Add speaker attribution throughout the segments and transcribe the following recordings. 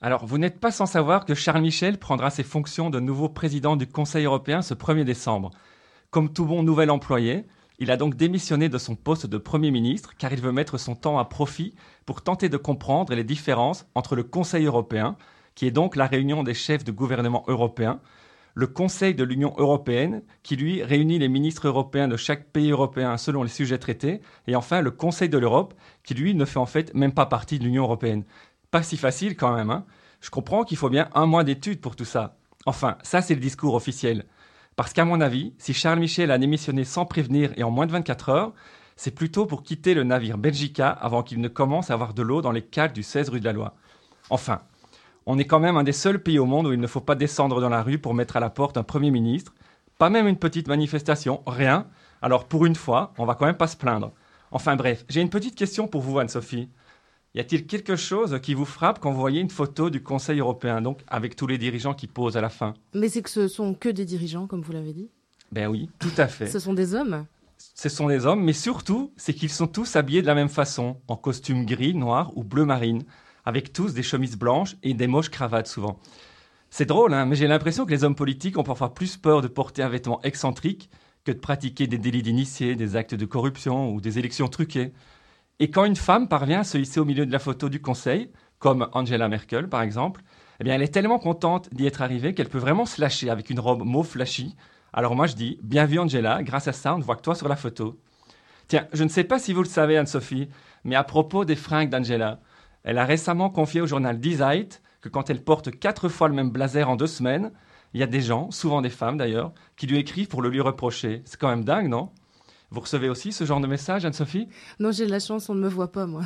Speaker 1: Alors, vous n'êtes pas sans savoir que Charles Michel prendra ses fonctions de nouveau président du Conseil européen ce 1er décembre. Comme tout bon nouvel employé, il a donc démissionné de son poste de Premier ministre car il veut mettre son temps à profit pour tenter de comprendre les différences entre le Conseil européen, qui est donc la réunion des chefs de gouvernement européens, le Conseil de l'Union européenne, qui lui réunit les ministres européens de chaque pays européen selon les sujets traités, et enfin le Conseil de l'Europe, qui lui ne fait en fait même pas partie de l'Union européenne. Pas si facile quand même, hein Je comprends qu'il faut bien un mois d'études pour tout ça. Enfin, ça c'est le discours officiel. Parce qu'à mon avis, si Charles Michel a démissionné sans prévenir et en moins de 24 heures, c'est plutôt pour quitter le navire Belgica avant qu'il ne commence à avoir de l'eau dans les cales du 16 rue de la Loi. Enfin, on est quand même un des seuls pays au monde où il ne faut pas descendre dans la rue pour mettre à la porte un Premier ministre. Pas même une petite manifestation, rien. Alors pour une fois, on va quand même pas se plaindre. Enfin bref, j'ai une petite question pour vous, Anne-Sophie. Y a-t-il quelque chose qui vous frappe quand vous voyez une photo du Conseil européen, donc avec tous les dirigeants qui posent à la fin?
Speaker 2: Mais c'est que ce sont que des dirigeants, comme vous l'avez dit.
Speaker 1: Ben oui, tout à fait.
Speaker 2: ce sont des hommes
Speaker 1: Ce sont des hommes, mais surtout, c'est qu'ils sont tous habillés de la même façon, en costume gris, noir ou bleu marine avec tous des chemises blanches et des moches cravates souvent. C'est drôle, hein, mais j'ai l'impression que les hommes politiques ont parfois plus peur de porter un vêtement excentrique que de pratiquer des délits d'initiés, des actes de corruption ou des élections truquées. Et quand une femme parvient à se hisser au milieu de la photo du Conseil, comme Angela Merkel par exemple, eh bien elle est tellement contente d'y être arrivée qu'elle peut vraiment se lâcher avec une robe mauve flashy. Alors moi je dis, bien vu Angela, grâce à ça on ne voit que toi sur la photo. Tiens, je ne sais pas si vous le savez Anne-Sophie, mais à propos des fringues d'Angela, elle a récemment confié au journal Dizite que quand elle porte quatre fois le même blazer en deux semaines, il y a des gens, souvent des femmes d'ailleurs, qui lui écrivent pour le lui reprocher. C'est quand même dingue, non? Vous recevez aussi ce genre de message, Anne-Sophie?
Speaker 2: Non, j'ai de la chance, on ne me voit pas, moi.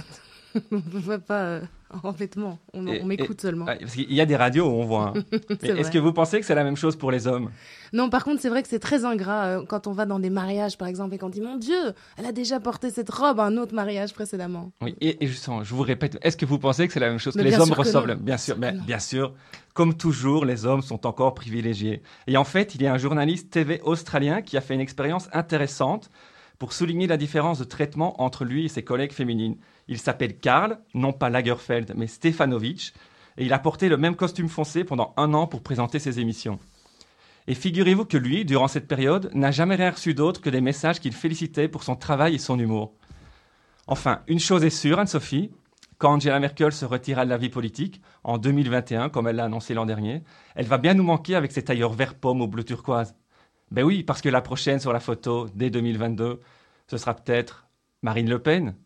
Speaker 2: on ne me voit pas euh, en vêtements, on, m'écoute seulement.
Speaker 1: Parce qu'il y a des radios où on voit. Hein. Est-ce que vous pensez que c'est la même chose pour les hommes?
Speaker 2: Non, par contre, c'est vrai que c'est très ingrat euh, quand on va dans des mariages, par exemple, et qu'on dit Mon Dieu, elle a déjà porté cette robe à un autre mariage précédemment.
Speaker 1: Oui, et, et je, je vous répète, est-ce que vous pensez que c'est la même chose que les hommes ressemblent? Bien sûr, mais, bien sûr. Comme toujours, les hommes sont encore privilégiés. Et en fait, il y a un journaliste TV australien qui a fait une expérience intéressante pour souligner la différence de traitement entre lui et ses collègues féminines. Il s'appelle Karl, non pas Lagerfeld, mais Stefanovic, et il a porté le même costume foncé pendant un an pour présenter ses émissions. Et figurez-vous que lui, durant cette période, n'a jamais rien reçu d'autre que des messages qu'il félicitait pour son travail et son humour. Enfin, une chose est sûre, Anne-Sophie, quand Angela Merkel se retirera de la vie politique, en 2021, comme elle l'a annoncé l'an dernier, elle va bien nous manquer avec ses tailleurs vert pomme au bleu turquoise. Ben oui, parce que la prochaine sur la photo, dès 2022, ce sera peut-être Marine Le Pen,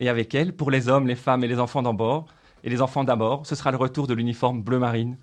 Speaker 1: et avec elle, pour les hommes, les femmes et les enfants d'abord, et les enfants d'abord, ce sera le retour de l'uniforme bleu marine.